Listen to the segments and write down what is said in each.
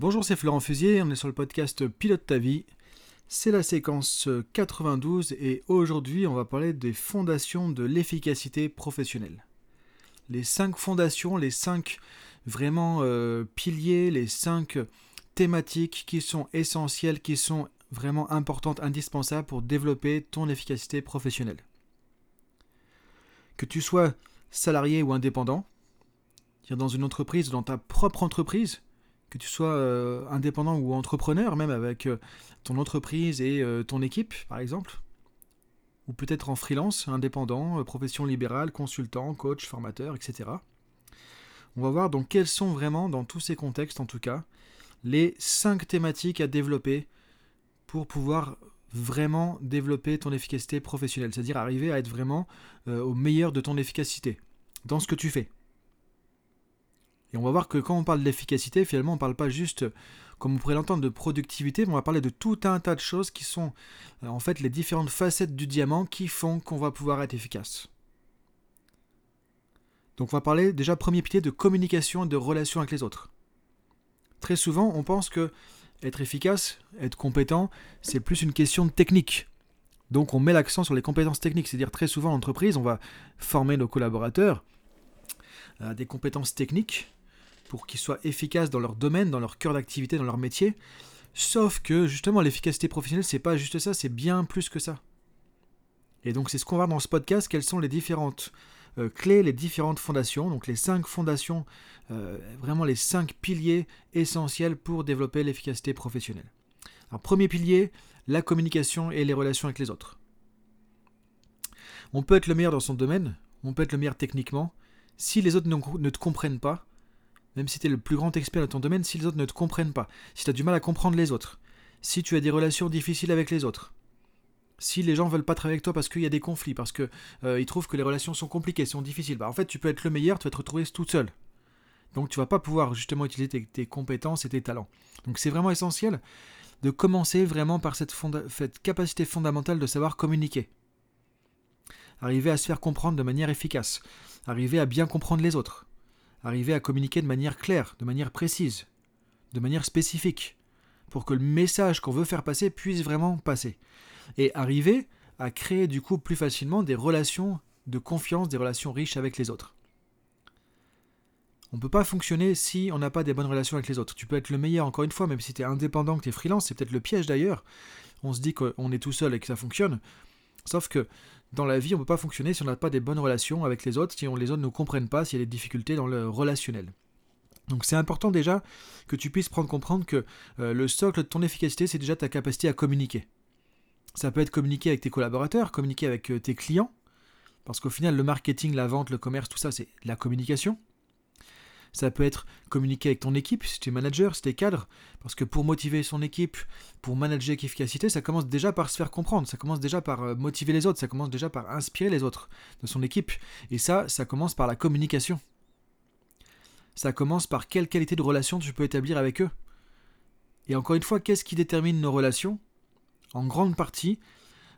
Bonjour, c'est Florent Fusier, on est sur le podcast Pilote ta vie. C'est la séquence 92 et aujourd'hui on va parler des fondations de l'efficacité professionnelle. Les cinq fondations, les cinq vraiment euh, piliers, les cinq thématiques qui sont essentielles, qui sont vraiment importantes, indispensables pour développer ton efficacité professionnelle. Que tu sois salarié ou indépendant, dans une entreprise, dans ta propre entreprise, que tu sois euh, indépendant ou entrepreneur, même avec euh, ton entreprise et euh, ton équipe, par exemple, ou peut-être en freelance, indépendant, profession libérale, consultant, coach, formateur, etc. On va voir donc quels sont vraiment, dans tous ces contextes en tout cas, les cinq thématiques à développer pour pouvoir vraiment développer ton efficacité professionnelle, c'est-à-dire arriver à être vraiment au meilleur de ton efficacité dans ce que tu fais. Et on va voir que quand on parle de l'efficacité, finalement, on ne parle pas juste, comme on pourrait l'entendre, de productivité, mais on va parler de tout un tas de choses qui sont euh, en fait les différentes facettes du diamant qui font qu'on va pouvoir être efficace. Donc on va parler déjà premier pilier de communication et de relation avec les autres. Très souvent, on pense que être efficace, être compétent, c'est plus une question de technique. Donc on met l'accent sur les compétences techniques, c'est-à-dire très souvent en entreprise, on va former nos collaborateurs à des compétences techniques pour qu'ils soient efficaces dans leur domaine, dans leur cœur d'activité, dans leur métier. Sauf que justement l'efficacité professionnelle, c'est pas juste ça, c'est bien plus que ça. Et donc c'est ce qu'on va voir dans ce podcast, quelles sont les différentes euh, clés, les différentes fondations, donc les cinq fondations, euh, vraiment les cinq piliers essentiels pour développer l'efficacité professionnelle. Alors premier pilier, la communication et les relations avec les autres. On peut être le meilleur dans son domaine, on peut être le meilleur techniquement, si les autres ne te comprennent pas, même si tu es le plus grand expert de ton domaine, si les autres ne te comprennent pas, si tu as du mal à comprendre les autres, si tu as des relations difficiles avec les autres, si les gens veulent pas travailler avec toi parce qu'il y a des conflits, parce qu'ils euh, trouvent que les relations sont compliquées, sont difficiles, bah en fait tu peux être le meilleur, tu vas te retrouver tout seul. Donc tu vas pas pouvoir justement utiliser tes, compétences et tes talents. Donc c'est vraiment essentiel de commencer vraiment par cette capacité fondamentale de savoir communiquer. Arriver à se faire comprendre de manière efficace. Arriver à bien comprendre les autres arriver à communiquer de manière claire, de manière précise, de manière spécifique, pour que le message qu'on veut faire passer puisse vraiment passer. Et arriver à créer du coup plus facilement des relations de confiance, des relations riches avec les autres. On ne peut pas fonctionner si on n'a pas des bonnes relations avec les autres. Tu peux être le meilleur, encore une fois, même si tu es indépendant, que tu es freelance, c'est peut-être le piège d'ailleurs. On se dit qu'on est tout seul et que ça fonctionne. Sauf que dans la vie, on ne peut pas fonctionner si on n'a pas des bonnes relations avec les autres, si on, les autres ne comprennent pas, s'il y a des difficultés dans le relationnel. Donc c'est important déjà que tu puisses prendre comprendre que euh, le socle de ton efficacité, c'est déjà ta capacité à communiquer. Ça peut être communiquer avec tes collaborateurs, communiquer avec euh, tes clients, parce qu'au final, le marketing, la vente, le commerce, tout ça, c'est la communication. Ça peut être communiquer avec ton équipe, si tu es manager, si tu es cadre, parce que pour motiver son équipe, pour manager avec efficacité, ça commence déjà par se faire comprendre, ça commence déjà par euh, motiver les autres, ça commence déjà par inspirer les autres de son équipe. Et ça, ça commence par la communication. Ça commence par quelle qualité de relation tu peux établir avec eux. Et encore une fois, qu'est-ce qui détermine nos relations? En grande partie,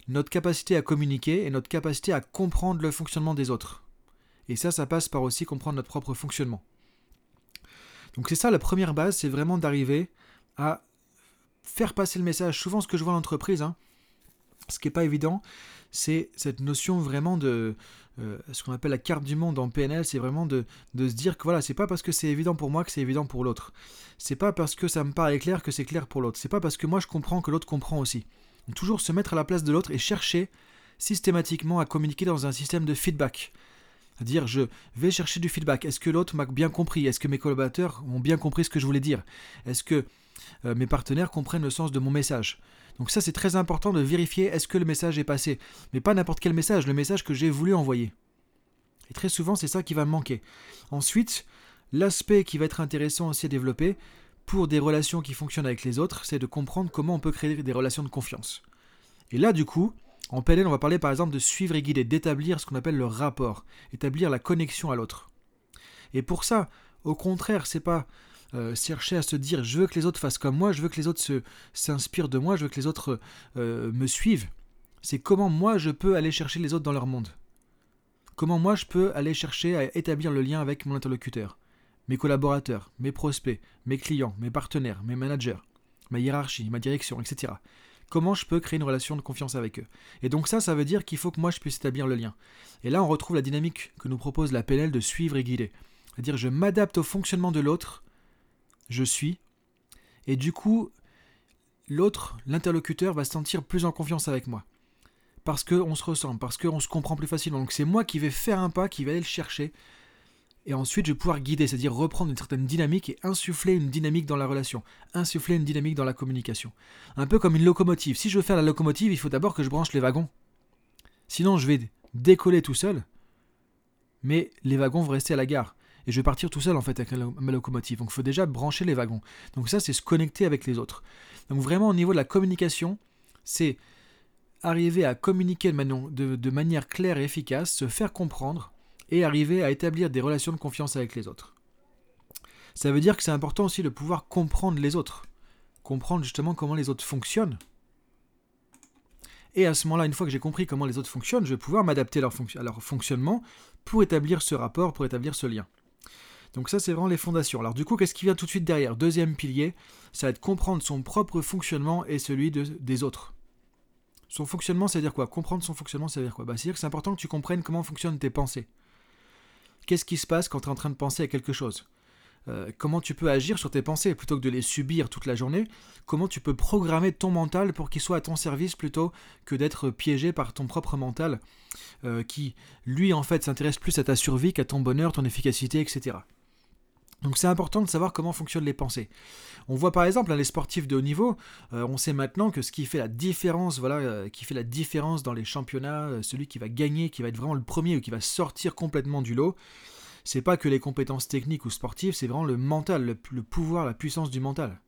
notre capacité à communiquer et notre capacité à comprendre le fonctionnement des autres. Et ça, ça passe par aussi comprendre notre propre fonctionnement. Donc c'est ça la première base, c'est vraiment d'arriver à faire passer le message. Souvent ce que je vois en entreprise, hein, ce qui n'est pas évident, c'est cette notion vraiment de euh, ce qu'on appelle la carte du monde en PNL, c'est vraiment de, se dire que voilà, c'est pas parce que c'est évident pour moi que c'est évident pour l'autre. C'est pas parce que ça me paraît clair que c'est clair pour l'autre. C'est pas parce que moi je comprends que l'autre comprend aussi. toujours se mettre à la place de l'autre et chercher systématiquement à communiquer dans un système de feedback. C'est-à-dire, je vais chercher du feedback. Est-ce que l'autre m'a bien compris? Est-ce que mes collaborateurs ont bien compris ce que je voulais dire? Est-ce que euh, mes partenaires comprennent le sens de mon message? Donc ça, c'est très important de vérifier est-ce que le message est passé. Mais pas n'importe quel message, le message que j'ai voulu envoyer. Et très souvent, c'est ça qui va me manquer. Ensuite, l'aspect qui va être intéressant aussi à développer pour des relations qui fonctionnent avec les autres, c'est de comprendre comment on peut créer des relations de confiance. Et là, du coup, en PNL, on va parler par exemple de suivre et guider, d'établir ce qu'on appelle le rapport, établir la connexion à l'autre. Et pour ça, au contraire, c'est pas euh, chercher à se dire je veux que les autres fassent comme moi, je veux que les autres s'inspirent de moi, je veux que les autres euh, me suivent. C'est comment moi je peux aller chercher les autres dans leur monde. Comment moi je peux aller chercher à établir le lien avec mon interlocuteur. mes collaborateurs, mes prospects, mes clients, mes partenaires, mes managers, ma hiérarchie, ma direction, etc. Comment je peux créer une relation de confiance avec eux Et donc ça, ça veut dire qu'il faut que moi je puisse établir le lien. Et là, on retrouve la dynamique que nous propose la PNL de suivre et guider. C'est-à-dire, je m'adapte au fonctionnement de l'autre, je suis, et du coup, l'autre, l'interlocuteur, va se sentir plus en confiance avec moi. Parce qu'on se ressemble, parce qu'on se comprend plus facilement. Donc c'est moi qui vais faire un pas, qui vais aller le chercher, et ensuite, je vais pouvoir guider, c'est-à-dire reprendre une certaine dynamique et insuffler une dynamique dans la relation, insuffler une dynamique dans la communication. Un peu comme une locomotive. Si je veux faire la locomotive, il faut d'abord que je branche les wagons. Sinon, je vais décoller tout seul, mais les wagons vont rester à la gare. Et je vais partir tout seul en fait avec ma locomotive. Donc il faut déjà brancher les wagons. Donc ça, c'est se connecter avec les autres. Donc vraiment au niveau de la communication, c'est arriver à communiquer de manière claire et efficace, se faire comprendre, et arriver à établir des relations de confiance avec les autres. Ça veut dire que c'est important aussi de pouvoir comprendre les autres, comprendre justement comment les autres fonctionnent. Et à ce moment-là, une fois que j'ai compris comment les autres fonctionnent, je vais pouvoir m'adapter à, leur fonctionnement pour établir ce rapport, pour établir ce lien. Donc ça, c'est vraiment les fondations. Alors du coup, qu'est-ce qui vient tout de suite derrière? Deuxième pilier, ça va être comprendre son propre fonctionnement et celui des autres. Son fonctionnement, c'est-à-dire quoi? Comprendre son fonctionnement, c'est-à-dire quoi? Bah, C'est-à-dire que c'est important que tu comprennes comment fonctionnent tes pensées. Qu'est-ce qui se passe quand tu es en train de penser à quelque chose euh, Comment tu peux agir sur tes pensées plutôt que de les subir toute la journée Comment tu peux programmer ton mental pour qu'il soit à ton service plutôt que d'être piégé par ton propre mental euh, qui, lui, en fait, s'intéresse plus à ta survie qu'à ton bonheur, ton efficacité, etc. Donc c'est important de savoir comment fonctionnent les pensées. On voit par exemple les sportifs de haut niveau, euh, on sait maintenant que ce qui fait la différence, voilà, euh, qui fait la différence dans les championnats, euh, celui qui va gagner, qui va être vraiment le premier ou qui va sortir complètement du lot, c'est pas que les compétences techniques ou sportives, c'est vraiment le mental, le pouvoir, la puissance du mental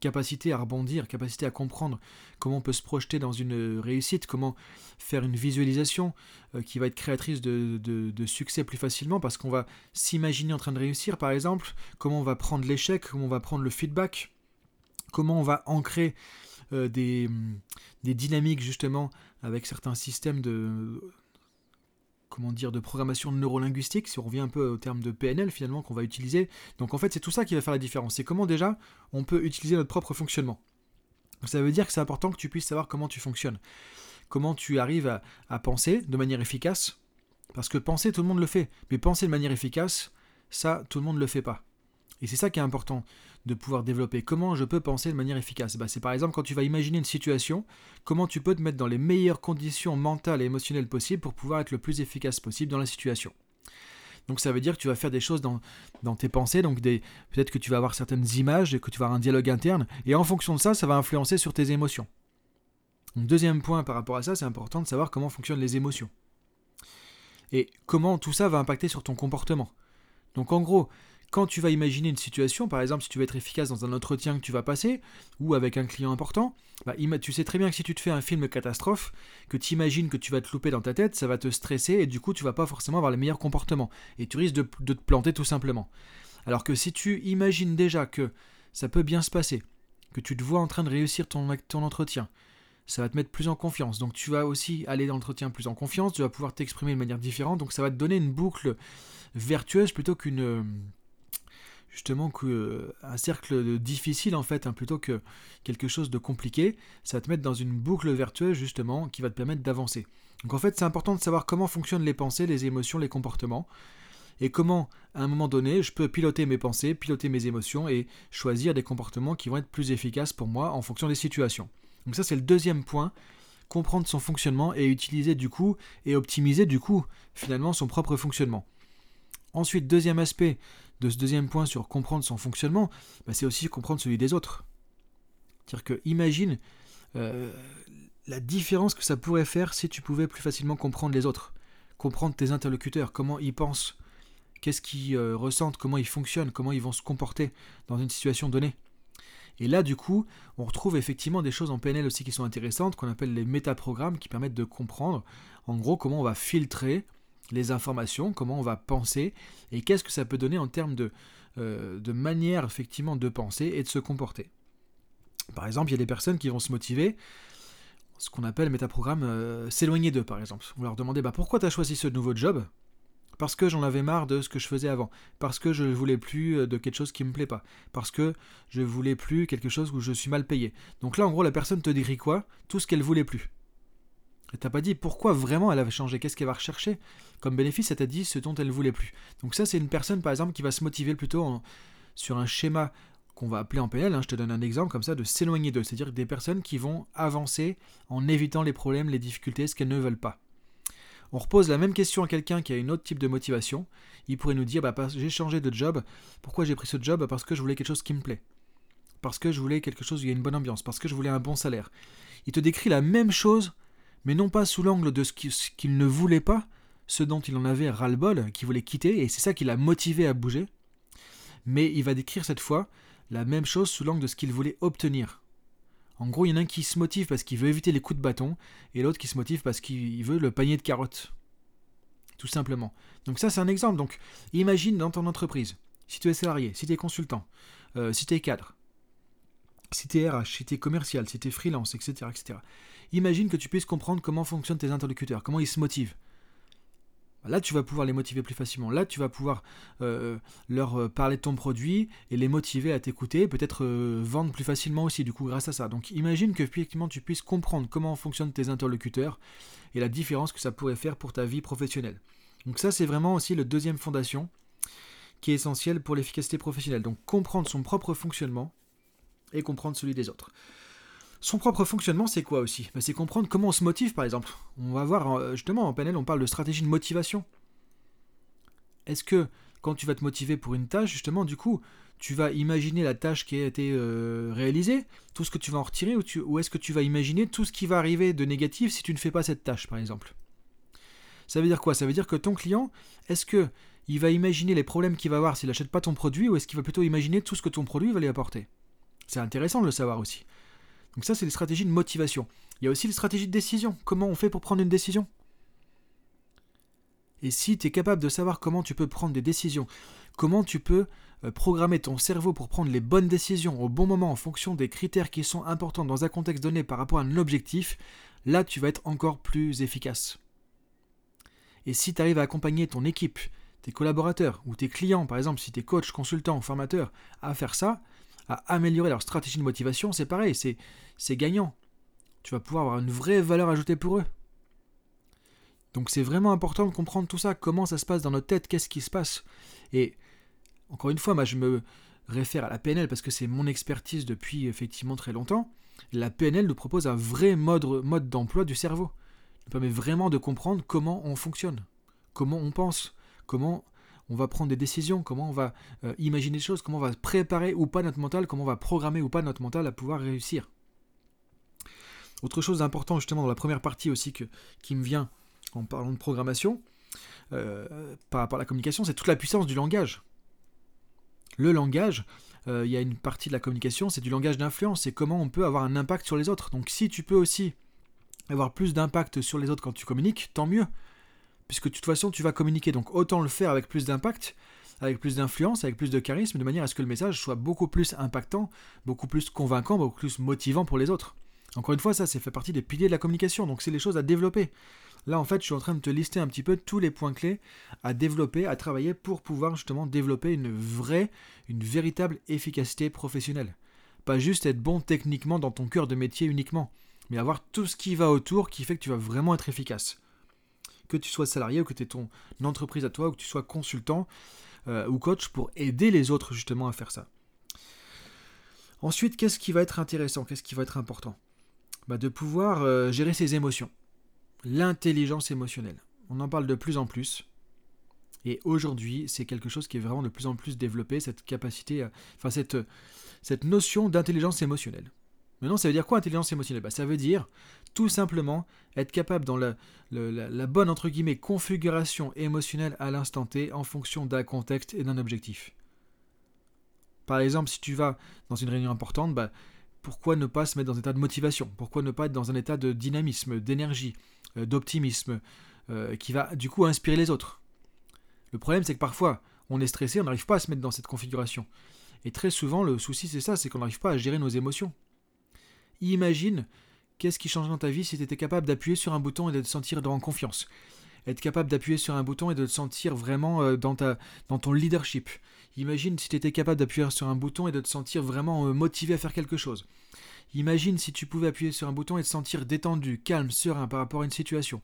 capacité à rebondir, capacité à comprendre comment on peut se projeter dans une réussite, comment faire une visualisation euh, qui va être créatrice de, succès plus facilement parce qu'on va s'imaginer en train de réussir par exemple, comment on va prendre l'échec, comment on va prendre le feedback, comment on va ancrer euh, des dynamiques justement avec certains systèmes de comment dire, de programmation neurolinguistique, si on revient un peu au terme de PNL finalement qu'on va utiliser. Donc en fait c'est tout ça qui va faire la différence. C'est comment déjà on peut utiliser notre propre fonctionnement. Ça veut dire que c'est important que tu puisses savoir comment tu fonctionnes. Comment tu arrives à, à penser de manière efficace. Parce que penser, tout le monde le fait. Mais penser de manière efficace, ça, tout le monde ne le fait pas. Et c'est ça qui est important de pouvoir développer. Comment je peux penser de manière efficace? Bah, C'est par exemple quand tu vas imaginer une situation, comment tu peux te mettre dans les meilleures conditions mentales et émotionnelles possibles pour pouvoir être le plus efficace possible dans la situation. Donc ça veut dire que tu vas faire des choses dans, dans tes pensées, donc peut-être que tu vas avoir certaines images, que tu vas avoir un dialogue interne, et en fonction de ça, ça va influencer sur tes émotions. deuxième point par rapport à ça, c'est important de savoir comment fonctionnent les émotions. Et comment tout ça va impacter sur ton comportement. Donc en gros, quand tu vas imaginer une situation, par exemple si tu veux être efficace dans un entretien que tu vas passer, ou avec un client important, bah, tu sais très bien que si tu te fais un film catastrophe, que tu imagines que tu vas te louper dans ta tête, ça va te stresser et du coup tu vas pas forcément avoir les meilleurs comportements. Et tu risques de, te planter tout simplement. Alors que si tu imagines déjà que ça peut bien se passer, que tu te vois en train de réussir ton, ton entretien, ça va te mettre plus en confiance. Donc tu vas aussi aller dans l'entretien plus en confiance, tu vas pouvoir t'exprimer de manière différente, donc ça va te donner une boucle vertueuse plutôt qu'une justement euh, un cercle difficile en fait, hein, plutôt que quelque chose de compliqué, ça va te mettre dans une boucle vertueuse justement qui va te permettre d'avancer. Donc en fait c'est important de savoir comment fonctionnent les pensées, les émotions, les comportements, et comment à un moment donné je peux piloter mes pensées, piloter mes émotions et choisir des comportements qui vont être plus efficaces pour moi en fonction des situations. Donc ça c'est le deuxième point, comprendre son fonctionnement et utiliser du coup et optimiser du coup finalement son propre fonctionnement. Ensuite, deuxième aspect de ce deuxième point sur comprendre son fonctionnement, bah, c'est aussi comprendre celui des autres. C'est-à-dire que imagine euh, la différence que ça pourrait faire si tu pouvais plus facilement comprendre les autres, comprendre tes interlocuteurs, comment ils pensent, qu'est-ce qu'ils euh, ressentent, comment ils fonctionnent, comment ils vont se comporter dans une situation donnée. Et là, du coup, on retrouve effectivement des choses en PNL aussi qui sont intéressantes, qu'on appelle les métaprogrammes, qui permettent de comprendre, en gros, comment on va filtrer les informations, comment on va penser, et qu'est-ce que ça peut donner en termes de, euh, de manière effectivement de penser et de se comporter. Par exemple, il y a des personnes qui vont se motiver, ce qu'on appelle métaprogramme, euh, s'éloigner d'eux par exemple. On leur demander bah, pourquoi tu as choisi ce nouveau job? Parce que j'en avais marre de ce que je faisais avant, parce que je ne voulais plus euh, de quelque chose qui me plaît pas, parce que je voulais plus quelque chose où je suis mal payé. Donc là, en gros, la personne te dit quoi? Tout ce qu'elle voulait plus. Elle t'a pas dit pourquoi vraiment elle avait changé, qu'est-ce qu'elle va rechercher comme bénéfice, elle t'a dit ce dont elle voulait plus. Donc ça, c'est une personne, par exemple, qui va se motiver plutôt sur un schéma qu'on va appeler en PNL, hein, je te donne un exemple comme ça, de s'éloigner d'eux, c'est-à-dire des personnes qui vont avancer en évitant les problèmes, les difficultés, ce qu'elles ne veulent pas on repose la même question à quelqu'un qui a une autre type de motivation, il pourrait nous dire bah, j'ai changé de job. Pourquoi j'ai pris ce job? Parce que je voulais quelque chose qui me plaît. Parce que je voulais quelque chose où il y a une bonne ambiance. Parce que je voulais un bon salaire. Il te décrit la même chose, mais non pas sous l'angle de ce qu'il ne voulait pas, ce dont il en avait ras-le-bol, qu'il voulait quitter, et c'est ça qui l'a motivé à bouger. Mais il va décrire cette fois la même chose sous l'angle de ce qu'il voulait obtenir. En gros, il y en a un qui se motive parce qu'il veut éviter les coups de bâton, et l'autre qui se motive parce qu'il veut le panier de carottes. Tout simplement. Donc ça, c'est un exemple. Donc, imagine dans ton entreprise, si tu es salarié, si tu es consultant, euh, si tu es cadre, si tu es RH, si tu es commercial, si tu es freelance, etc., etc. Imagine que tu puisses comprendre comment fonctionnent tes interlocuteurs, comment ils se motivent. Là, tu vas pouvoir les motiver plus facilement. Là, tu vas pouvoir euh, leur parler de ton produit et les motiver à t'écouter, peut-être euh, vendre plus facilement aussi, du coup, grâce à ça. Donc, imagine que tu puisses comprendre comment fonctionnent tes interlocuteurs et la différence que ça pourrait faire pour ta vie professionnelle. Donc, ça, c'est vraiment aussi le deuxième fondation qui est essentielle pour l'efficacité professionnelle. Donc, comprendre son propre fonctionnement et comprendre celui des autres. Son propre fonctionnement, c'est quoi aussi? Bah, C'est comprendre comment on se motive, par exemple. On va voir, euh, justement, en panel, on parle de stratégie de motivation. Est-ce que, quand tu vas te motiver pour une tâche, justement, du coup, tu vas imaginer la tâche qui a été euh, réalisée, tout ce que tu vas en retirer, ou, ou est-ce que tu vas imaginer tout ce qui va arriver de négatif si tu ne fais pas cette tâche, par exemple? Ça veut dire quoi? Ça veut dire que ton client, est-ce que il va imaginer les problèmes qu'il va avoir s'il n'achète pas ton produit, ou est-ce qu'il va plutôt imaginer tout ce que ton produit va lui apporter? C'est intéressant de le savoir aussi. Donc ça, c'est les stratégies de motivation. Il y a aussi les stratégies de décision. Comment on fait pour prendre une décision? Et si tu es capable de savoir comment tu peux prendre des décisions, comment tu peux euh, programmer ton cerveau pour prendre les bonnes décisions au bon moment en fonction des critères qui sont importants dans un contexte donné par rapport à un objectif, là tu vas être encore plus efficace. Et si tu arrives à accompagner ton équipe, tes collaborateurs ou tes clients, par exemple si tu es coach, consultant, formateur, à faire ça, à améliorer leur stratégie de motivation, c'est pareil, c'est gagnant. Tu vas pouvoir avoir une vraie valeur ajoutée pour eux. Donc c'est vraiment important de comprendre tout ça, comment ça se passe dans notre tête, qu'est-ce qui se passe. Et encore une fois, moi je me réfère à la PNL parce que c'est mon expertise depuis effectivement très longtemps. La PNL nous propose un vrai mode, mode d'emploi du cerveau. Il permet vraiment de comprendre comment on fonctionne, comment on pense, comment on va prendre des décisions, comment on va euh, imaginer des choses, comment on va préparer ou pas notre mental, comment on va programmer ou pas notre mental à pouvoir réussir. Autre chose d'important justement dans la première partie aussi que, qui me vient en parlant de programmation, euh, par rapport à la communication, c'est toute la puissance du langage. Le langage, euh, il y a une partie de la communication, c'est du langage d'influence, c'est comment on peut avoir un impact sur les autres. Donc si tu peux aussi avoir plus d'impact sur les autres quand tu communiques, tant mieux puisque de toute façon tu vas communiquer. Donc autant le faire avec plus d'impact, avec plus d'influence, avec plus de charisme, de manière à ce que le message soit beaucoup plus impactant, beaucoup plus convaincant, beaucoup plus motivant pour les autres. Encore une fois, ça, c'est fait partie des piliers de la communication, donc c'est les choses à développer. Là, en fait, je suis en train de te lister un petit peu tous les points clés à développer, à travailler pour pouvoir justement développer une vraie, une véritable efficacité professionnelle. Pas juste être bon techniquement dans ton cœur de métier uniquement, mais avoir tout ce qui va autour qui fait que tu vas vraiment être efficace que tu sois salarié ou que tu aies ton entreprise à toi ou que tu sois consultant euh, ou coach pour aider les autres justement à faire ça. Ensuite, qu'est-ce qui va être intéressant? Qu'est-ce qui va être important? Bah, De pouvoir euh, gérer ses émotions. L'intelligence émotionnelle. On en parle de plus en plus. Et aujourd'hui, c'est quelque chose qui est vraiment de plus en plus développé, cette capacité, enfin cette, cette notion d'intelligence émotionnelle. Maintenant, ça veut dire quoi intelligence émotionnelle? Bah, Ça veut dire tout simplement être capable dans la, la, bonne entre guillemets configuration émotionnelle à l'instant T en fonction d'un contexte et d'un objectif. Par exemple, si tu vas dans une réunion importante, bah, pourquoi ne pas se mettre dans un état de motivation? Pourquoi ne pas être dans un état de dynamisme, d'énergie, euh, d'optimisme, euh, qui va du coup inspirer les autres? Le problème, c'est que parfois, on est stressé, on n'arrive pas à se mettre dans cette configuration. Et très souvent, le souci, c'est ça, c'est qu'on n'arrive pas à gérer nos émotions. Imagine qu'est-ce qui changerait dans ta vie si tu étais capable d'appuyer sur un bouton et de te sentir en confiance être capable d'appuyer sur un bouton et de te sentir vraiment euh, dans, ta, dans ton leadership. Imagine si tu étais capable d'appuyer sur un bouton et de te sentir vraiment euh, motivé à faire quelque chose. Imagine si tu pouvais appuyer sur un bouton et te sentir détendu, calme, serein par rapport à une situation.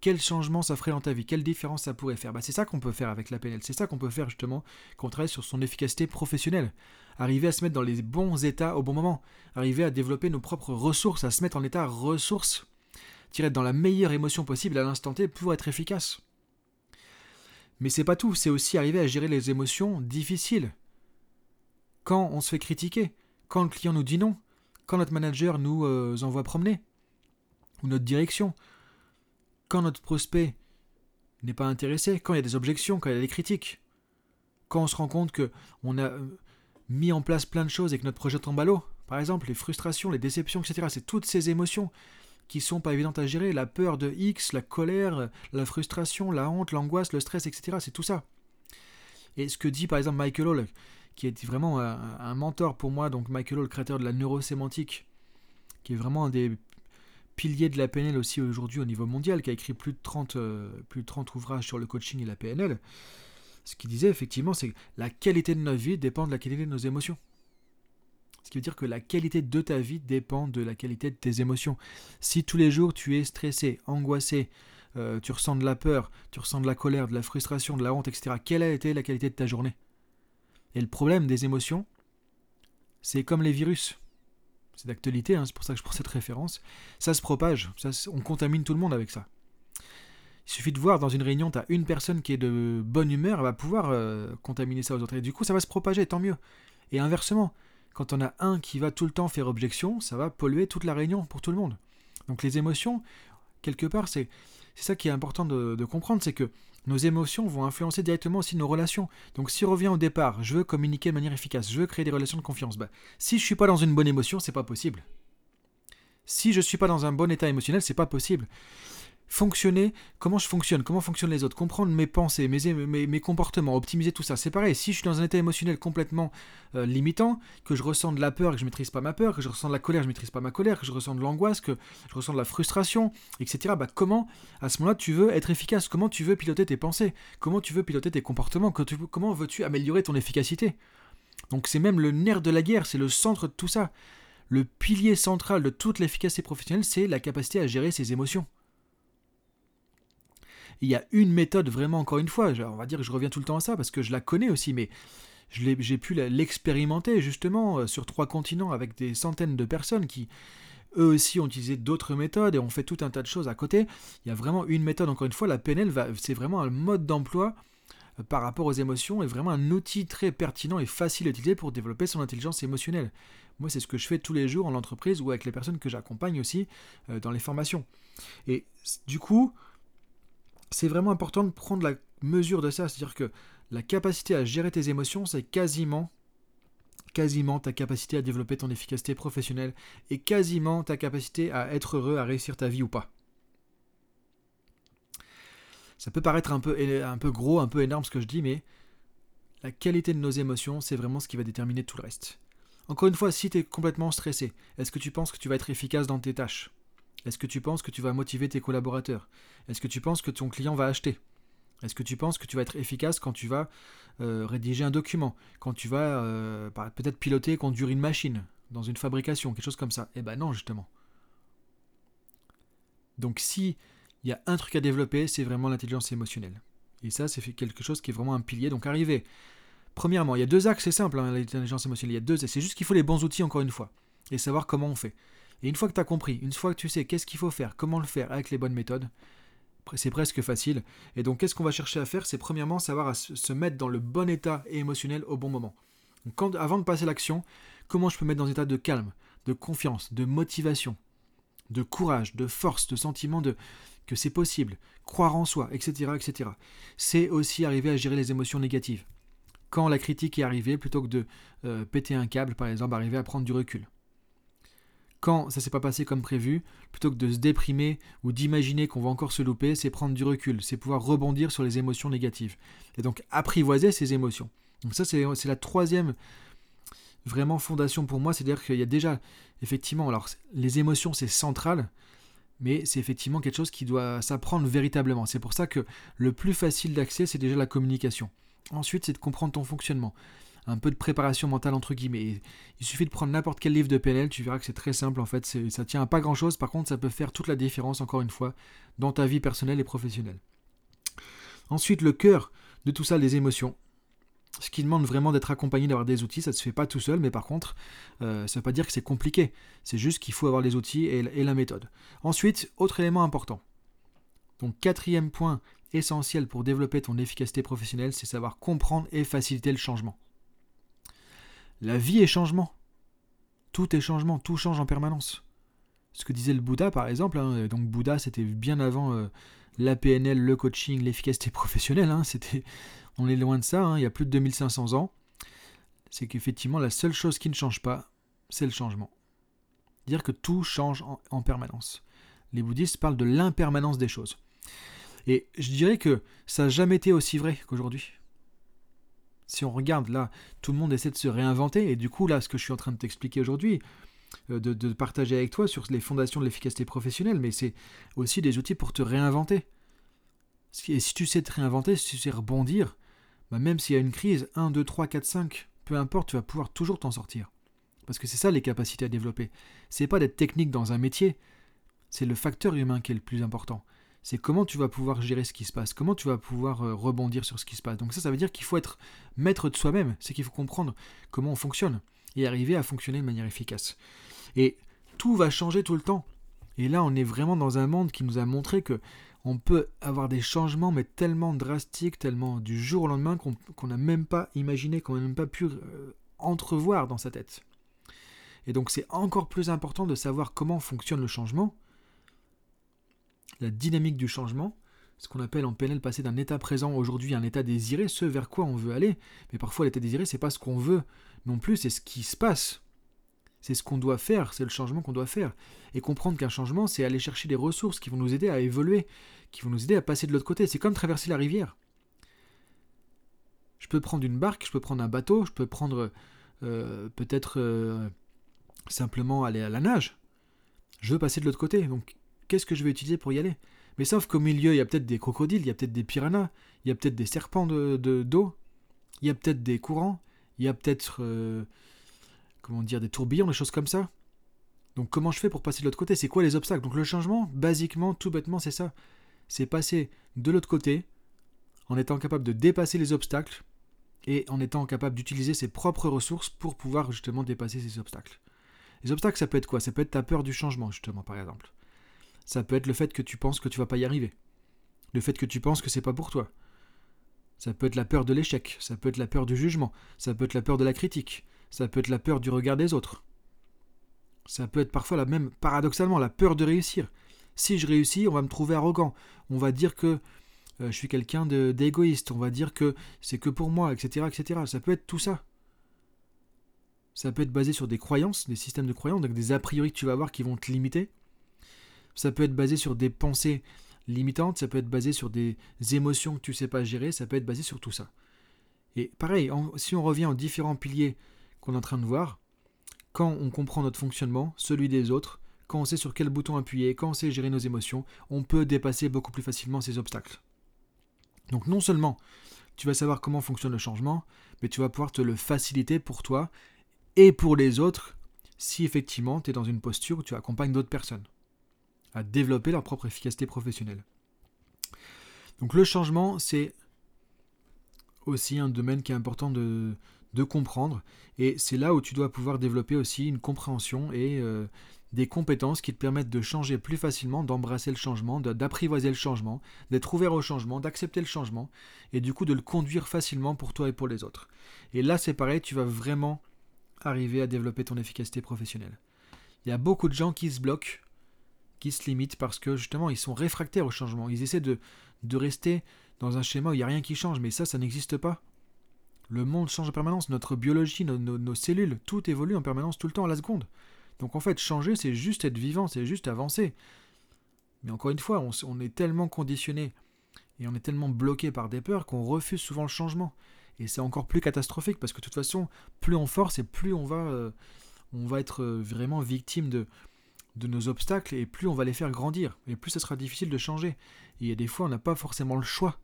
Quel changement ça ferait dans ta vie? Quelle différence ça pourrait faire? Bah, C'est ça qu'on peut faire avec la PNL. C'est ça qu'on peut faire justement quand travaille sur son efficacité professionnelle. Arriver à se mettre dans les bons états au bon moment. Arriver à développer nos propres ressources, à se mettre en état ressources. Tirer dans la meilleure émotion possible à l'instant T pour être efficace. Mais c'est pas tout, c'est aussi arriver à gérer les émotions difficiles. Quand on se fait critiquer, quand le client nous dit non, quand notre manager nous euh, envoie promener, ou notre direction, quand notre prospect n'est pas intéressé, quand il y a des objections, quand il y a des critiques, quand on se rend compte que on a euh, mis en place plein de choses et que notre projet tombe à l'eau, par exemple les frustrations, les déceptions, etc. C'est toutes ces émotions qui sont pas évidentes à gérer, la peur de X, la colère, la frustration, la honte, l'angoisse, le stress, etc. C'est tout ça. Et ce que dit par exemple Michael Hall, qui est vraiment un, mentor pour moi, donc Michael Hall, créateur de la neurosémantique, qui est vraiment un des piliers de la PNL aussi aujourd'hui au niveau mondial, qui a écrit plus de 30, euh, plus de 30 ouvrages sur le coaching et la PNL, ce qu'il disait effectivement, c'est que la qualité de notre vie dépend de la qualité de nos émotions. Ce qui veut dire que la qualité de ta vie dépend de la qualité de tes émotions. Si tous les jours tu es stressé, angoissé, euh, tu ressens de la peur, tu ressens de la colère, de la frustration, de la honte, etc., quelle a été la qualité de ta journée? Et le problème des émotions, c'est comme les virus. C'est d'actualité, hein, c'est pour ça que je prends cette référence. Ça se propage, on contamine tout le monde avec ça. Il suffit de voir dans une réunion, tu as une personne qui est de bonne humeur, elle va pouvoir euh, contaminer ça aux autres. Et du coup, ça va se propager, tant mieux. Et inversement, quand on a un qui va tout le temps faire objection, ça va polluer toute la réunion pour tout le monde. Donc les émotions, quelque part, c'est ça qui est important de, comprendre, c'est que nos émotions vont influencer directement aussi nos relations. Donc si on revient au départ, je veux communiquer de manière efficace, je veux créer des relations de confiance, bah, si je suis pas dans une bonne émotion, c'est pas possible. Si je suis pas dans un bon état émotionnel, c'est pas possible fonctionner, comment je fonctionne, comment fonctionnent les autres, comprendre mes pensées, mes, mes, comportements, optimiser tout ça. C'est pareil, si je suis dans un état émotionnel complètement euh, limitant, que je ressens de la peur et que je maîtrise pas ma peur, que je ressens de la colère, je maîtrise pas ma colère, que je ressens de l'angoisse, que je ressens de la frustration, etc. Bah comment, à ce moment-là, tu veux être efficace? Comment tu veux piloter tes pensées? Comment tu veux piloter tes comportements? Comment veux-tu améliorer ton efficacité? Donc c'est même le nerf de la guerre, c'est le centre de tout ça. Le pilier central de toute l'efficacité professionnelle, c'est la capacité à gérer ses émotions il y a une méthode vraiment, encore une fois, on va dire que je reviens tout le temps à ça parce que je la connais aussi, mais j'ai pu l'expérimenter justement euh, sur trois continents avec des centaines de personnes qui, eux aussi, ont utilisé d'autres méthodes et ont fait tout un tas de choses à côté. Il y a vraiment une méthode, encore une fois, la PNL, c'est vraiment un mode d'emploi euh, par rapport aux émotions et vraiment un outil très pertinent et facile à utiliser pour développer son intelligence émotionnelle. Moi, c'est ce que je fais tous les jours en entreprise ou avec les personnes que j'accompagne aussi euh, dans les formations. Et du coup, c'est vraiment important de prendre la mesure de ça. C'est-à-dire que la capacité à gérer tes émotions, c'est quasiment, quasiment ta capacité à développer ton efficacité professionnelle et quasiment ta capacité à être heureux, à réussir ta vie ou pas. Ça peut paraître un peu, un peu gros, un peu énorme ce que je dis, mais la qualité de nos émotions, c'est vraiment ce qui va déterminer tout le reste. Encore une fois, si tu es complètement stressé, est-ce que tu penses que tu vas être efficace dans tes tâches? Est-ce que tu penses que tu vas motiver tes collaborateurs? Est-ce que tu penses que ton client va acheter? Est-ce que tu penses que tu vas être efficace quand tu vas euh, rédiger un document? Quand tu vas euh, peut-être piloter et conduire une machine dans une fabrication, quelque chose comme ça? Eh ben non, justement. Donc si il y a un truc à développer, c'est vraiment l'intelligence émotionnelle. Et ça, c'est quelque chose qui est vraiment un pilier. Donc arriver. Premièrement, il y a deux axes, c'est simple, hein, l'intelligence émotionnelle. Il y a deux, c'est juste qu'il faut les bons outils encore une fois et savoir comment on fait. Et une fois que tu as compris, une fois que tu sais qu'est-ce qu'il faut faire, comment le faire avec les bonnes méthodes, c'est presque facile. Et donc, qu'est-ce qu'on va chercher à faire? C'est premièrement savoir se mettre dans le bon état émotionnel au bon moment. avant de passer l'action, comment je peux mettre dans un état de calme, de confiance, de motivation, de courage, de force, de sentiment de que c'est possible, croire en soi, etc., etc. C'est aussi arriver à gérer les émotions négatives. Quand la critique est arrivée, plutôt que de euh, péter un câble, par exemple, arriver à prendre du recul quand ça s'est pas passé comme prévu, plutôt que de se déprimer ou d'imaginer qu'on va encore se louper, c'est prendre du recul, c'est pouvoir rebondir sur les émotions négatives. Et donc apprivoiser ces émotions. Donc ça, c'est la troisième vraiment fondation pour moi, c'est-à-dire qu'il y a déjà, effectivement, alors les émotions, c'est central, mais c'est effectivement quelque chose qui doit s'apprendre véritablement. C'est pour ça que le plus facile d'accès, c'est déjà la communication. Ensuite, c'est de comprendre ton fonctionnement. Un peu de préparation mentale entre guillemets. Il suffit de prendre n'importe quel livre de PNL, tu verras que c'est très simple en fait. Ça tient à pas grand chose, par contre, ça peut faire toute la différence, encore une fois, dans ta vie personnelle et professionnelle. Ensuite, le cœur de tout ça, les émotions. Ce qui demande vraiment d'être accompagné, d'avoir des outils, ça ne se fait pas tout seul, mais par contre, euh, ça ne veut pas dire que c'est compliqué. C'est juste qu'il faut avoir les outils et, la méthode. Ensuite, autre élément important. Donc quatrième point essentiel pour développer ton efficacité professionnelle, c'est savoir comprendre et faciliter le changement. La vie est changement. Tout est changement, tout change en permanence. Ce que disait le Bouddha, par exemple, hein, donc Bouddha, c'était bien avant euh, la PNL, le coaching, l'efficacité professionnelle, hein, c'était, on est loin de ça, hein, il y a plus de 2500 ans, c'est qu'effectivement la seule chose qui ne change pas, c'est le changement. Dire que tout change en, permanence. Les bouddhistes parlent de l'impermanence des choses. Et je dirais que ça n'a jamais été aussi vrai qu'aujourd'hui. Si on regarde là, tout le monde essaie de se réinventer, et du coup là, ce que je suis en train de t'expliquer aujourd'hui, euh, de, partager avec toi sur les fondations de l'efficacité professionnelle, mais c'est aussi des outils pour te réinventer. Et si tu sais te réinventer, si tu sais rebondir, bah, même s'il y a une crise, 1, 2, 3, 4, 5, peu importe, tu vas pouvoir toujours t'en sortir. Parce que c'est ça les capacités à développer. C'est pas d'être technique dans un métier, c'est le facteur humain qui est le plus important. C'est comment tu vas pouvoir gérer ce qui se passe, comment tu vas pouvoir euh, rebondir sur ce qui se passe. Donc ça, ça veut dire qu'il faut être maître de soi-même, c'est qu'il faut comprendre comment on fonctionne et arriver à fonctionner de manière efficace. Et tout va changer tout le temps. Et là, on est vraiment dans un monde qui nous a montré que on peut avoir des changements, mais tellement drastiques, tellement du jour au lendemain qu'on n'a même pas imaginé, qu'on n'a même pas pu euh, entrevoir dans sa tête. Et donc c'est encore plus important de savoir comment fonctionne le changement, la dynamique du changement, ce qu'on appelle en PNL passer d'un état présent aujourd'hui à un état désiré, ce vers quoi on veut aller. Mais parfois l'état désiré, c'est pas ce qu'on veut non plus, c'est ce qui se passe. C'est ce qu'on doit faire, c'est le changement qu'on doit faire. Et comprendre qu'un changement, c'est aller chercher des ressources qui vont nous aider à évoluer, qui vont nous aider à passer de l'autre côté. C'est comme traverser la rivière. Je peux prendre une barque, je peux prendre un bateau, je peux prendre euh, peut-être euh, simplement aller à la nage. Je veux passer de l'autre côté. Donc, qu'est-ce que je vais utiliser pour y aller? Mais sauf qu'au milieu, il y a peut-être des crocodiles, il y a peut-être des piranhas, il y a peut-être des serpents de, d'eau, il y a peut-être des courants, il y a peut-être euh, comment dire, des tourbillons, des choses comme ça. Donc comment je fais pour passer de l'autre côté? C'est quoi les obstacles? Donc le changement, basiquement, tout bêtement, c'est ça. C'est passer de l'autre côté en étant capable de dépasser les obstacles et en étant capable d'utiliser ses propres ressources pour pouvoir justement dépasser ces obstacles. Les obstacles, ça peut être quoi? Ça peut être ta peur du changement, justement, par exemple. Ça peut être le fait que tu penses que tu vas pas y arriver. Le fait que tu penses que c'est pas pour toi. Ça peut être la peur de l'échec, ça peut être la peur du jugement, ça peut être la peur de la critique, ça peut être la peur du regard des autres. Ça peut être parfois la même, paradoxalement, la peur de réussir. Si je réussis, on va me trouver arrogant. On va dire que euh, je suis quelqu'un d'égoïste. On va dire que c'est que pour moi, etc., etc. Ça peut être tout ça. Ça peut être basé sur des croyances, des systèmes de croyances, donc des a priori que tu vas avoir qui vont te limiter. Ça peut être basé sur des pensées limitantes, ça peut être basé sur des émotions que tu ne sais pas gérer, ça peut être basé sur tout ça. Et pareil, si on revient aux différents piliers qu'on est en train de voir, quand on comprend notre fonctionnement, celui des autres, quand on sait sur quel bouton appuyer, quand on sait gérer nos émotions, on peut dépasser beaucoup plus facilement ces obstacles. Donc non seulement tu vas savoir comment fonctionne le changement, mais tu vas pouvoir te le faciliter pour toi et pour les autres si effectivement tu es dans une posture où tu accompagnes d'autres personnes à développer leur propre efficacité professionnelle. Donc le changement, c'est aussi un domaine qui est important de, comprendre. Et c'est là où tu dois pouvoir développer aussi une compréhension et euh, des compétences qui te permettent de changer plus facilement, d'embrasser le changement, d'apprivoiser le changement, d'être ouvert au changement, d'accepter le changement, et du coup de le conduire facilement pour toi et pour les autres. Et là c'est pareil, tu vas vraiment arriver à développer ton efficacité professionnelle. Il y a beaucoup de gens qui se bloquent, qui se limitent parce que justement ils sont réfractaires au changement. Ils essaient de, de rester dans un schéma où il n'y a rien qui change, mais ça, ça n'existe pas. Le monde change en permanence, notre biologie, nos, cellules, tout évolue en permanence tout le temps à la seconde. Donc en fait, changer, c'est juste être vivant, c'est juste avancer. Mais encore une fois, on, est tellement conditionné et on est tellement bloqué par des peurs qu'on refuse souvent le changement. Et c'est encore plus catastrophique parce que de toute façon, plus on force et plus on va, euh, on va être euh, vraiment victime de, de nos obstacles et plus on va les faire grandir et plus ça sera difficile de changer. Et il y des fois on n'a pas forcément le choix.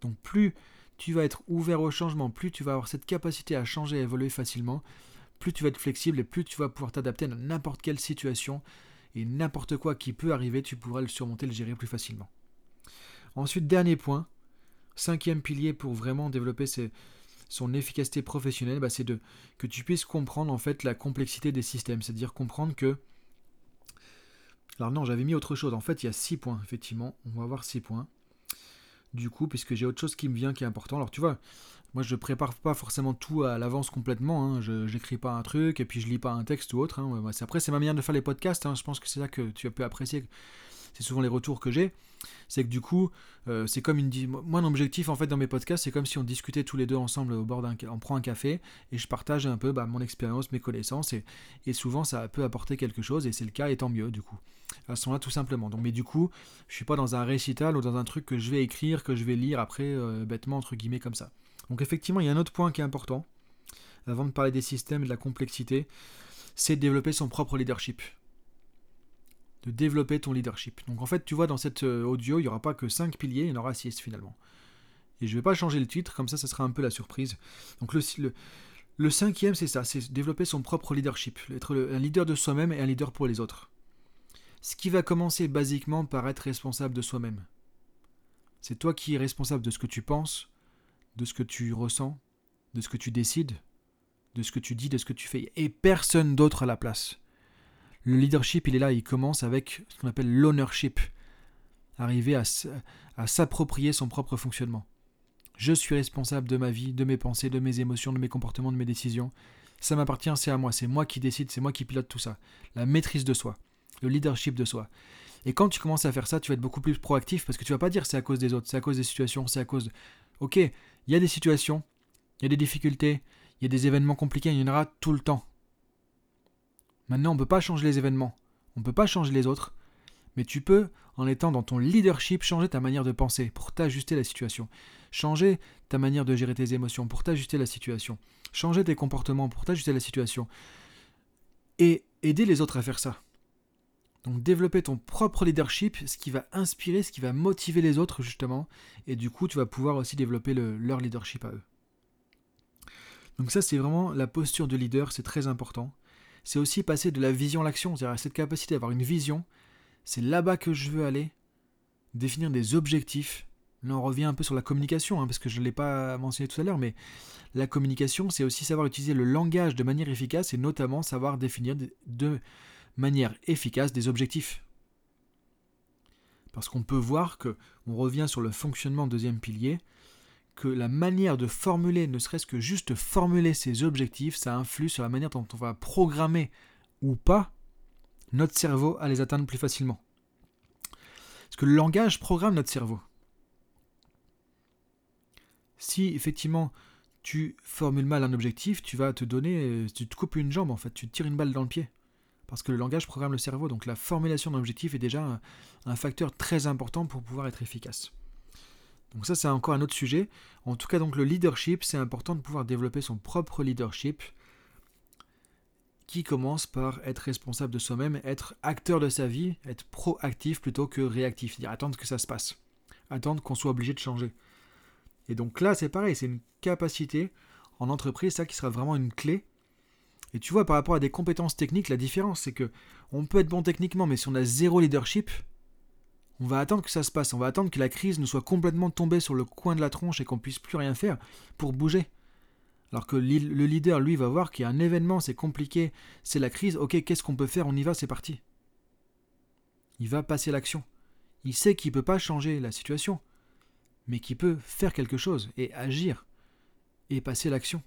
Donc plus tu vas être ouvert au changement, plus tu vas avoir cette capacité à changer, à évoluer facilement, plus tu vas être flexible et plus tu vas pouvoir t'adapter à n'importe quelle situation et n'importe quoi qui peut arriver, tu pourras le surmonter, le gérer plus facilement. Ensuite, dernier point, cinquième pilier pour vraiment développer son efficacité professionnelle, bah, c'est de que tu puisses comprendre en fait la complexité des systèmes, c'est-à-dire comprendre que alors non, j'avais mis autre chose. En fait, il y a six points, effectivement. On va voir six points du coup, puisque j'ai autre chose qui me vient qui est important. Alors tu vois, moi je prépare pas forcément tout à l'avance complètement, hein. je n'écris pas un truc et puis je lis pas un texte ou autre. Hein. Après, c'est ma manière de faire les podcasts, hein. je pense que c'est ça que tu as pu apprécier c'est souvent les retours que j'ai, c'est que du coup, euh, c'est comme une. Moi, mon objectif en fait dans mes podcasts, c'est comme si on discutait tous les deux ensemble au bord d'un. On prend un café et je partage un peu bah, mon expérience, mes connaissances et, souvent ça peut apporter quelque chose et c'est le cas et tant mieux du coup. À ce moment-là, tout simplement. Donc, mais du coup, je suis pas dans un récital ou dans un truc que je vais écrire, que je vais lire après euh, bêtement entre guillemets comme ça. Donc, effectivement, il y a un autre point qui est important avant de parler des systèmes et de la complexité, c'est de développer son propre leadership de développer ton leadership. Donc en fait, tu vois, dans cet euh, audio, il n'y aura pas que 5 piliers, il y en aura 6 finalement. Et je ne vais pas changer le titre, comme ça, ça sera un peu la surprise. Donc le, le, cinquième, c'est ça, c'est développer son propre leadership, être un leader de soi-même et un leader pour les autres. Ce qui va commencer basiquement par être responsable de soi-même. C'est toi qui es responsable de ce que tu penses, de ce que tu ressens, de ce que tu décides, de ce que tu dis, de ce que tu fais, et personne d'autre à la place. Le leadership, il est là, il commence avec ce qu'on appelle l'ownership. Arriver à, s'approprier son propre fonctionnement. Je suis responsable de ma vie, de mes pensées, de mes émotions, de mes comportements, de mes décisions. Ça m'appartient, c'est à moi, c'est moi qui décide, c'est moi qui pilote tout ça. La maîtrise de soi, le leadership de soi. Et quand tu commences à faire ça, tu vas être beaucoup plus proactif parce que tu vas pas dire c'est à cause des autres, c'est à cause des situations, c'est à cause. Ok, il y a des situations, il y a des difficultés, il y a des événements compliqués, il y en aura tout le temps. Maintenant, on ne peut pas changer les événements, on ne peut pas changer les autres, mais tu peux, en étant dans ton leadership, changer ta manière de penser pour t'ajuster la situation, changer ta manière de gérer tes émotions pour t'ajuster la situation, changer tes comportements pour t'ajuster la situation, et aider les autres à faire ça. Donc développer ton propre leadership, ce qui va inspirer, ce qui va motiver les autres justement, et du coup tu vas pouvoir aussi développer leur leadership à eux. Donc ça c'est vraiment la posture de leader, c'est très important c'est aussi passer de la vision à l'action, c'est-à-dire cette capacité d'avoir une vision, c'est là-bas que je veux aller, définir des objectifs. Là, on revient un peu sur la communication, hein, parce que je ne l'ai pas mentionné tout à l'heure, mais la communication, c'est aussi savoir utiliser le langage de manière efficace et notamment savoir définir de manière efficace des objectifs. Parce qu'on peut voir que on revient sur le fonctionnement deuxième pilier, que la manière de formuler, ne serait-ce que juste formuler ses objectifs, ça influe sur la manière dont on va programmer ou pas notre cerveau à les atteindre plus facilement. Parce que le langage programme notre cerveau. Si effectivement tu formules mal un objectif, tu vas te donner, tu te coupes une jambe en fait, tu te tires une balle dans le pied. Parce que le langage programme le cerveau, donc la formulation d'un objectif est déjà un, facteur très important pour pouvoir être efficace. Donc ça c'est encore un autre sujet. En tout cas donc le leadership, c'est important de pouvoir développer son propre leadership qui commence par être responsable de soi-même, être acteur de sa vie, être proactif plutôt que réactif, c'est-à-dire attendre que ça se passe, attendre qu'on soit obligé de changer. Et donc là c'est pareil, c'est une capacité en entreprise, ça qui sera vraiment une clé. Et tu vois par rapport à des compétences techniques, la différence c'est que on peut être bon techniquement, mais si on a zéro leadership, on va attendre que ça se passe, on va attendre que la crise ne soit complètement tombée sur le coin de la tronche et qu'on puisse plus rien faire pour bouger. Alors que le leader, lui, va voir qu'il y a un événement, c'est compliqué, c'est la crise, ok, qu'est-ce qu'on peut faire? On y va, c'est parti. Il va passer l'action. Il sait qu'il ne peut pas changer la situation, mais qu'il peut faire quelque chose et agir et passer l'action.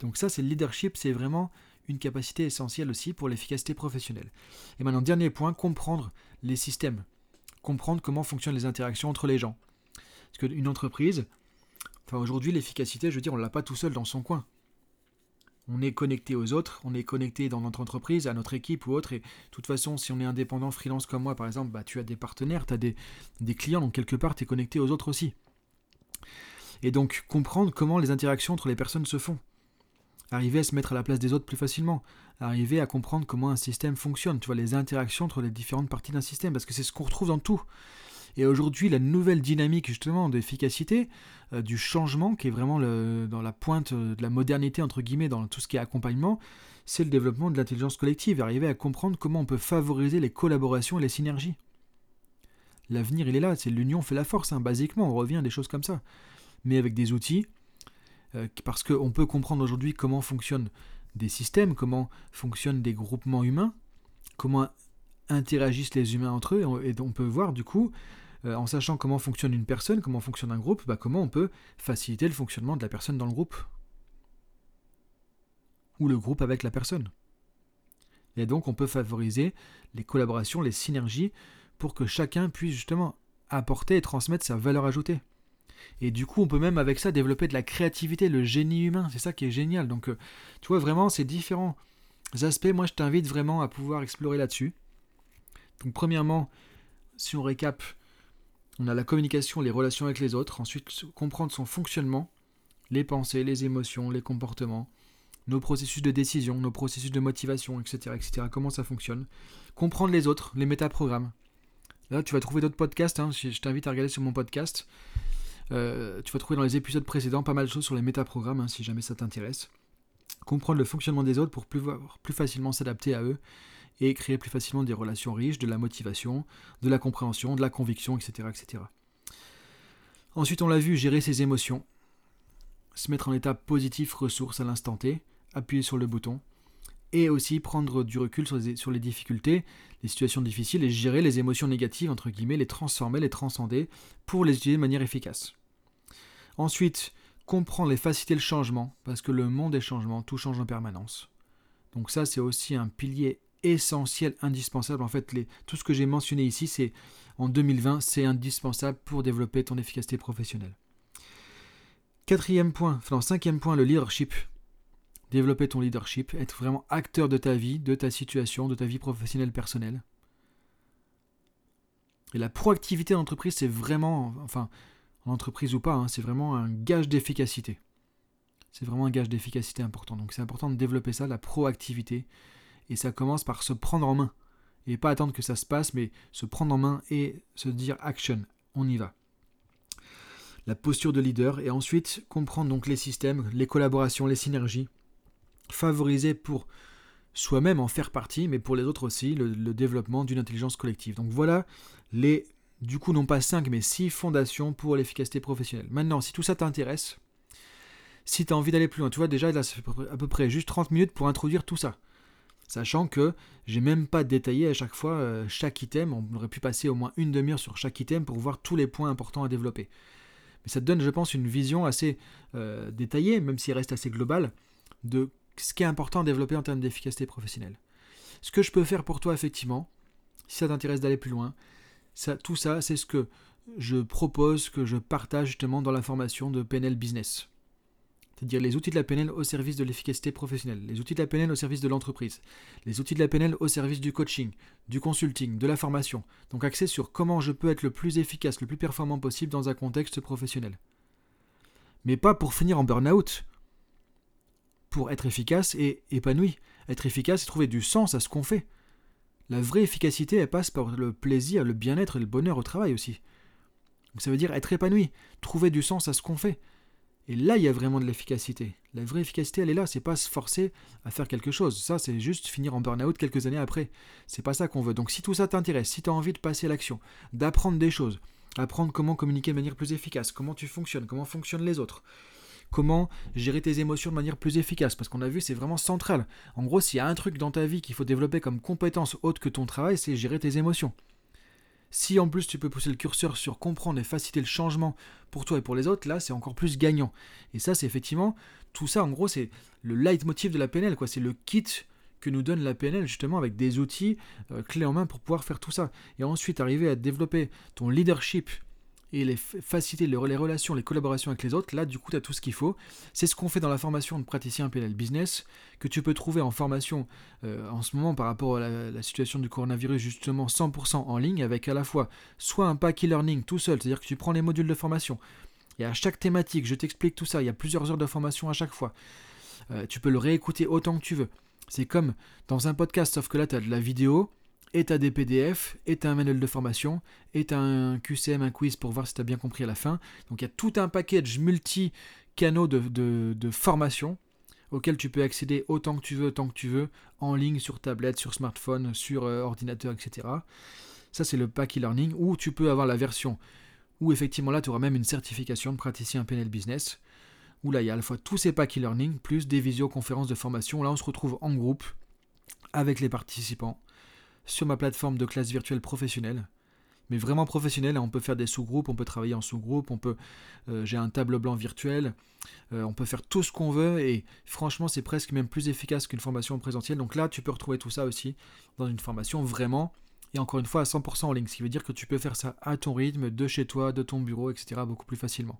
Donc ça, c'est le leadership, c'est vraiment une capacité essentielle aussi pour l'efficacité professionnelle. Et maintenant, dernier point, comprendre les systèmes, comprendre comment fonctionnent les interactions entre les gens. Parce qu'une entreprise, enfin aujourd'hui l'efficacité, je veux dire, on ne l'a pas tout seul dans son coin. On est connecté aux autres, on est connecté dans notre entreprise, à notre équipe ou autre. Et de toute façon, si on est indépendant, freelance comme moi par exemple, bah, tu as des partenaires, tu as des, des clients, donc quelque part tu es connecté aux autres aussi. Et donc comprendre comment les interactions entre les personnes se font arriver à se mettre à la place des autres plus facilement, arriver à comprendre comment un système fonctionne, tu vois, les interactions entre les différentes parties d'un système, parce que c'est ce qu'on retrouve dans tout. Et aujourd'hui, la nouvelle dynamique justement d'efficacité, euh, du changement, qui est vraiment dans la pointe de la modernité, entre guillemets, dans tout ce qui est accompagnement, c'est le développement de l'intelligence collective, arriver à comprendre comment on peut favoriser les collaborations et les synergies. L'avenir, il est là, c'est l'union fait la force, hein, basiquement, on revient à des choses comme ça. Mais avec des outils, parce qu'on peut comprendre aujourd'hui comment fonctionnent des systèmes, comment fonctionnent des groupements humains, comment interagissent les humains entre eux, et on peut voir du coup, euh, en sachant comment fonctionne une personne, comment fonctionne un groupe, bah, comment on peut faciliter le fonctionnement de la personne dans le groupe. Ou le groupe avec la personne. Et donc on peut favoriser les collaborations, les synergies, pour que chacun puisse justement apporter et transmettre sa valeur ajoutée. Et du coup, on peut même avec ça développer de la créativité, le génie humain. C'est ça qui est génial. Donc, euh, tu vois, vraiment, c'est différents aspects. Moi, je t'invite vraiment à pouvoir explorer là-dessus. Donc, premièrement, si on récap, on a la communication, les relations avec les autres. Ensuite, comprendre son fonctionnement, les pensées, les émotions, les comportements, nos processus de décision, nos processus de motivation, etc., etc. Comment ça fonctionne. Comprendre les autres, les métaprogrammes. Là, tu vas trouver d'autres podcasts. Hein. je t'invite à regarder sur mon podcast. Euh, tu vas trouver dans les épisodes précédents pas mal de choses sur les métaprogrammes, hein, si jamais ça t'intéresse. Comprendre le fonctionnement des autres pour plus, plus facilement s'adapter à eux et créer plus facilement des relations riches, de la motivation, de la compréhension, de la conviction, etc. etc. Ensuite, on l'a vu, gérer ses émotions, se mettre en état positif, ressource à l'instant T, appuyer sur le bouton, et aussi prendre du recul sur les, sur les, difficultés, les situations difficiles, et gérer les émotions négatives, entre guillemets, les transformer, les transcender, pour les utiliser de manière efficace. Ensuite, comprendre et faciliter le changement, parce que le monde est changement, tout change en permanence. Donc ça, c'est aussi un pilier essentiel, indispensable. En fait, les, tout ce que j'ai mentionné ici, c'est en 2020, c'est indispensable pour développer ton efficacité professionnelle. Quatrième point, enfin cinquième point, le leadership. Développer ton leadership, être vraiment acteur de ta vie, de ta situation, de ta vie professionnelle personnelle. Et la proactivité d'entreprise, c'est vraiment, enfin, en entreprise ou pas, hein, c'est vraiment un gage d'efficacité. C'est vraiment un gage d'efficacité important. Donc c'est important de développer ça, la proactivité. Et ça commence par se prendre en main. Et pas attendre que ça se passe, mais se prendre en main et se dire action, on y va. La posture de leader et ensuite comprendre donc les systèmes, les collaborations, les synergies. Favoriser pour soi-même en faire partie, mais pour les autres aussi, le développement d'une intelligence collective. Donc voilà les du coup non pas 5 mais 6 fondations pour l'efficacité professionnelle. Maintenant, si tout ça t'intéresse, si tu as envie d'aller plus loin, tu vois déjà là ça à peu près juste 30 minutes pour introduire tout ça. Sachant que j'ai même pas détaillé à chaque fois euh, chaque item, on aurait pu passer au moins une demi-heure sur chaque item pour voir tous les points importants à développer. Mais ça te donne, je pense, une vision assez euh, détaillée, même s'il reste assez global, de ce qui est important à développer en termes d'efficacité professionnelle. Ce que je peux faire pour toi, effectivement, si ça t'intéresse d'aller plus loin, tout ça, c'est ce que je propose, que je partage justement dans la formation de PNL Business. C'est-à-dire les outils de la PNL au service de l'efficacité professionnelle, les outils de la PNL au service de l'entreprise, les outils de la PNL au service du coaching, du consulting, de la formation. Donc axé sur comment je peux être le plus efficace, le plus performant possible dans un contexte professionnel. Mais pas pour finir en burn-out. Pour être efficace et épanoui. Être efficace et trouver du sens à ce qu'on fait. La vraie efficacité, elle passe par le plaisir, le bien-être et le bonheur au travail aussi. Ça veut dire être épanoui, trouver du sens à ce qu'on fait. Et là, il y a vraiment de l'efficacité. La vraie efficacité, elle est là, c'est pas se forcer à faire quelque chose. Ça, c'est juste finir en burn-out quelques années après. C'est pas ça qu'on veut. Donc si tout ça t'intéresse, si tu as envie de passer à l'action, d'apprendre des choses, apprendre comment communiquer de manière plus efficace, comment tu fonctionnes, comment fonctionnent les autres, comment gérer tes émotions de manière plus efficace, parce qu'on a vu c'est vraiment central. En gros, s'il y a un truc dans ta vie qu'il faut développer comme compétence autre que ton travail, c'est gérer tes émotions. Si en plus tu peux pousser le curseur sur comprendre et faciliter le changement pour toi et pour les autres, là c'est encore plus gagnant. Et ça c'est effectivement, tout ça en gros c'est le leitmotiv de la PNL, quoi. C'est le kit que nous donne la PNL justement avec des outils euh, clés en main pour pouvoir faire tout ça. Et ensuite arriver à développer ton leadership et les faciliter les, relations, les collaborations avec les autres, là du coup tu as tout ce qu'il faut. C'est ce qu'on fait dans la formation de praticien PNL Business, que tu peux trouver en formation euh, en ce moment par rapport à la, situation du coronavirus justement 100% en ligne, avec à la fois soit un pack e-learning tout seul, c'est-à-dire que tu prends les modules de formation, et à chaque thématique je t'explique tout ça, il y a plusieurs heures de formation à chaque fois. Euh, tu peux le réécouter autant que tu veux. C'est comme dans un podcast, sauf que là, tu as de la vidéo, et tu as des PDF, et tu as un manuel de formation, et tu as un QCM, un quiz pour voir si tu as bien compris à la fin. Donc il y a tout un package multi-canaux de, de formation auquel tu peux accéder autant que tu veux, tant que tu veux, en ligne, sur tablette, sur smartphone, sur euh, ordinateur, etc. Ça, c'est le pack e-learning, où tu peux avoir la version où effectivement là, tu auras même une certification de praticien PNL Business, où là, il y a à la fois tous ces packs e-learning, plus des visioconférences de formation. Là, on se retrouve en groupe avec les participants sur ma plateforme de classe virtuelle professionnelle mais vraiment professionnel. On peut faire des sous-groupes, on peut travailler en sous-groupe, on peut, euh, j'ai un tableau blanc virtuel, euh, on peut faire tout ce qu'on veut et franchement c'est presque même plus efficace qu'une formation présentielle. Donc là tu peux retrouver tout ça aussi dans une formation vraiment et encore une fois à 100% en ligne, ce qui veut dire que tu peux faire ça à ton rythme, de chez toi, de ton bureau, etc. beaucoup plus facilement.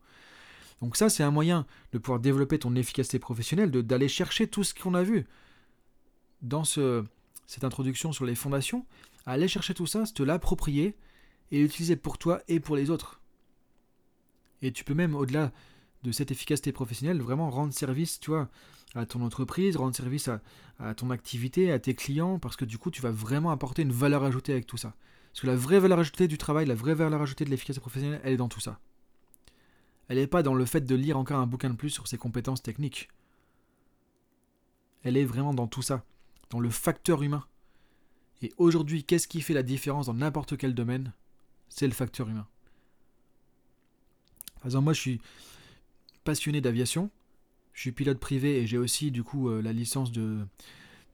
Donc ça c'est un moyen de pouvoir développer ton efficacité professionnelle, d'aller chercher tout ce qu'on a vu dans ce, cette introduction sur les fondations, aller chercher tout ça, te l'approprier et l'utiliser pour toi et pour les autres. Et tu peux même, au-delà de cette efficacité professionnelle, vraiment rendre service, tu à ton entreprise, rendre service à, ton activité, à tes clients, parce que du coup, tu vas vraiment apporter une valeur ajoutée avec tout ça. Parce que la vraie valeur ajoutée du travail, la vraie valeur ajoutée de l'efficacité professionnelle, elle est dans tout ça. Elle n'est pas dans le fait de lire encore un bouquin de plus sur ses compétences techniques. Elle est vraiment dans tout ça, dans le facteur humain. Et aujourd'hui, qu'est-ce qui fait la différence dans n'importe quel domaine? C'est le facteur humain. Par moi, je suis passionné d'aviation. Je suis pilote privé et j'ai aussi, du coup, euh, la licence de,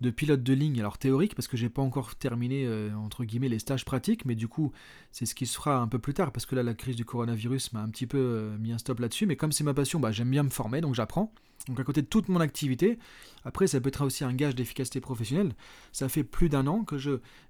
de pilote de ligne, alors théorique, parce que j'ai pas encore terminé, euh, entre guillemets, les stages pratiques, mais du coup, c'est ce qui se fera un peu plus tard, parce que là, la crise du coronavirus m'a un petit peu euh, mis un stop là-dessus, mais comme c'est ma passion, bah, j'aime bien me former, donc j'apprends. Donc à côté de toute mon activité, après ça peut être aussi un gage d'efficacité professionnelle. Ça fait plus d'un an que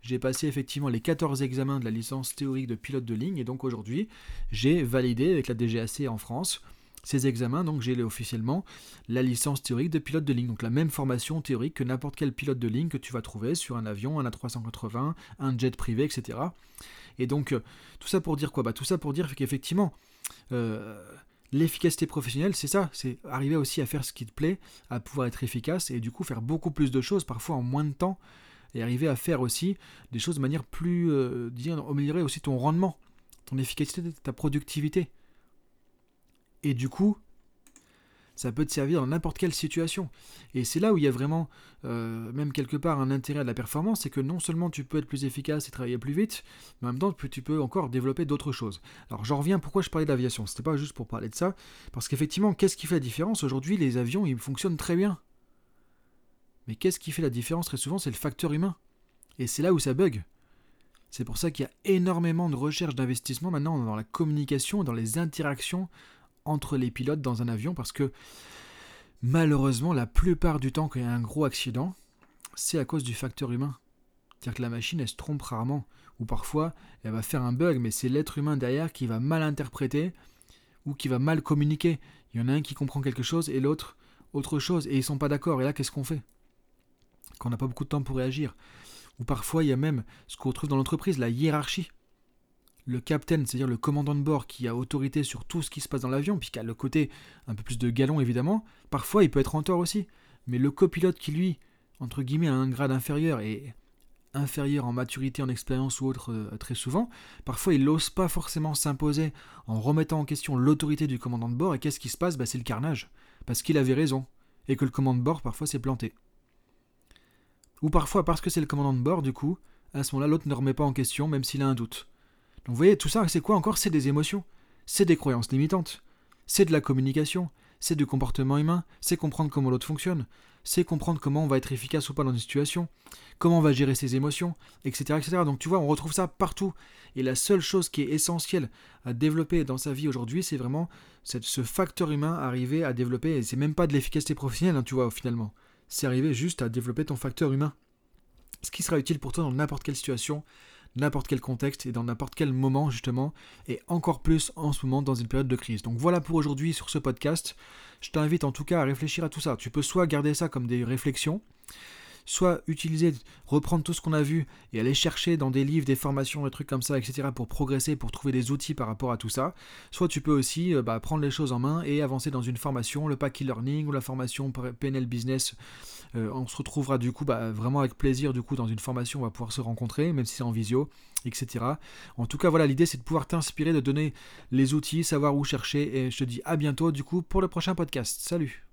j'ai passé effectivement les 14 examens de la licence théorique de pilote de ligne et donc aujourd'hui j'ai validé avec la DGAC en France ces examens, donc j'ai officiellement la licence théorique de pilote de ligne, donc la même formation théorique que n'importe quel pilote de ligne que tu vas trouver sur un avion, un A380, un jet privé, etc. Et donc euh, tout ça pour dire quoi? Bah, Tout ça pour dire qu'effectivement, euh, L'efficacité professionnelle, c'est ça, c'est arriver aussi à faire ce qui te plaît, à pouvoir être efficace et du coup faire beaucoup plus de choses, parfois en moins de temps, et arriver à faire aussi des choses de manière plus, euh, améliorer aussi ton rendement, ton efficacité, ta productivité. Et du coup, ça peut te servir dans n'importe quelle situation. Et c'est là où il y a vraiment, euh, même quelque part, un intérêt à la performance, c'est que non seulement tu peux être plus efficace et travailler plus vite, mais en même temps tu peux encore développer d'autres choses. Alors j'en reviens, pourquoi je parlais d'aviation? C'était pas juste pour parler de ça, parce qu'effectivement, qu'est-ce qui fait la différence? Aujourd'hui, les avions, ils fonctionnent très bien. Mais qu'est-ce qui fait la différence très souvent? C'est le facteur humain. Et c'est là où ça bug. C'est pour ça qu'il y a énormément de recherche d'investissement maintenant dans la communication, dans les interactions entre les pilotes dans un avion parce que malheureusement, la plupart du temps, quand il y a un gros accident, c'est à cause du facteur humain. C'est-à-dire que la machine, elle se trompe rarement. Ou parfois, elle va faire un bug, mais c'est l'être humain derrière qui va mal interpréter ou qui va mal communiquer. Il y en a un qui comprend quelque chose et l'autre autre chose. Et ils sont pas d'accord. Et là, qu'est-ce qu'on fait? Quand on n'a pas beaucoup de temps pour réagir. Ou parfois, il y a même ce qu'on retrouve dans l'entreprise, la hiérarchie le capitaine, c'est-à-dire le commandant de bord qui a autorité sur tout ce qui se passe dans l'avion, puisqu'il a le côté un peu plus de galon évidemment, parfois il peut être en tort aussi. Mais le copilote qui lui, entre guillemets, a un grade inférieur et inférieur en maturité, en expérience ou autre euh, très souvent, parfois il n'ose pas forcément s'imposer en remettant en question l'autorité du commandant de bord, et qu'est-ce qui se passe? Bah, C'est le carnage, parce qu'il avait raison, et que le commandant de bord parfois s'est planté. Ou parfois parce que c'est le commandant de bord, du coup, à ce moment-là l'autre ne remet pas en question, même s'il a un doute. Donc vous voyez, tout ça, c'est quoi encore? C'est des émotions, c'est des croyances limitantes, c'est de la communication, c'est du comportement humain, c'est comprendre comment l'autre fonctionne, c'est comprendre comment on va être efficace ou pas dans une situation, comment on va gérer ses émotions, etc., etc. Donc tu vois, on retrouve ça partout. Et la seule chose qui est essentielle à développer dans sa vie aujourd'hui, c'est vraiment ce facteur humain arriver à développer, et c'est même pas de l'efficacité professionnelle, hein, tu vois, finalement. C'est arriver juste à développer ton facteur humain. Ce qui sera utile pour toi dans n'importe quelle situation, n'importe quel contexte et dans n'importe quel moment justement, et encore plus en ce moment dans une période de crise. Donc voilà pour aujourd'hui sur ce podcast. Je t'invite en tout cas à réfléchir à tout ça. Tu peux soit garder ça comme des réflexions, soit utiliser, reprendre tout ce qu'on a vu et aller chercher dans des livres, des formations, des trucs comme ça, etc. pour progresser, pour trouver des outils par rapport à tout ça. Soit tu peux aussi euh, bah, prendre les choses en main et avancer dans une formation, le pack e-learning ou la formation PNL Business. Euh, on se retrouvera du coup bah, vraiment avec plaisir du coup dans une formation, on va pouvoir se rencontrer, même si c'est en visio, etc. En tout cas, voilà, l'idée c'est de pouvoir t'inspirer, de donner les outils, savoir où chercher. Et je te dis à bientôt du coup pour le prochain podcast. Salut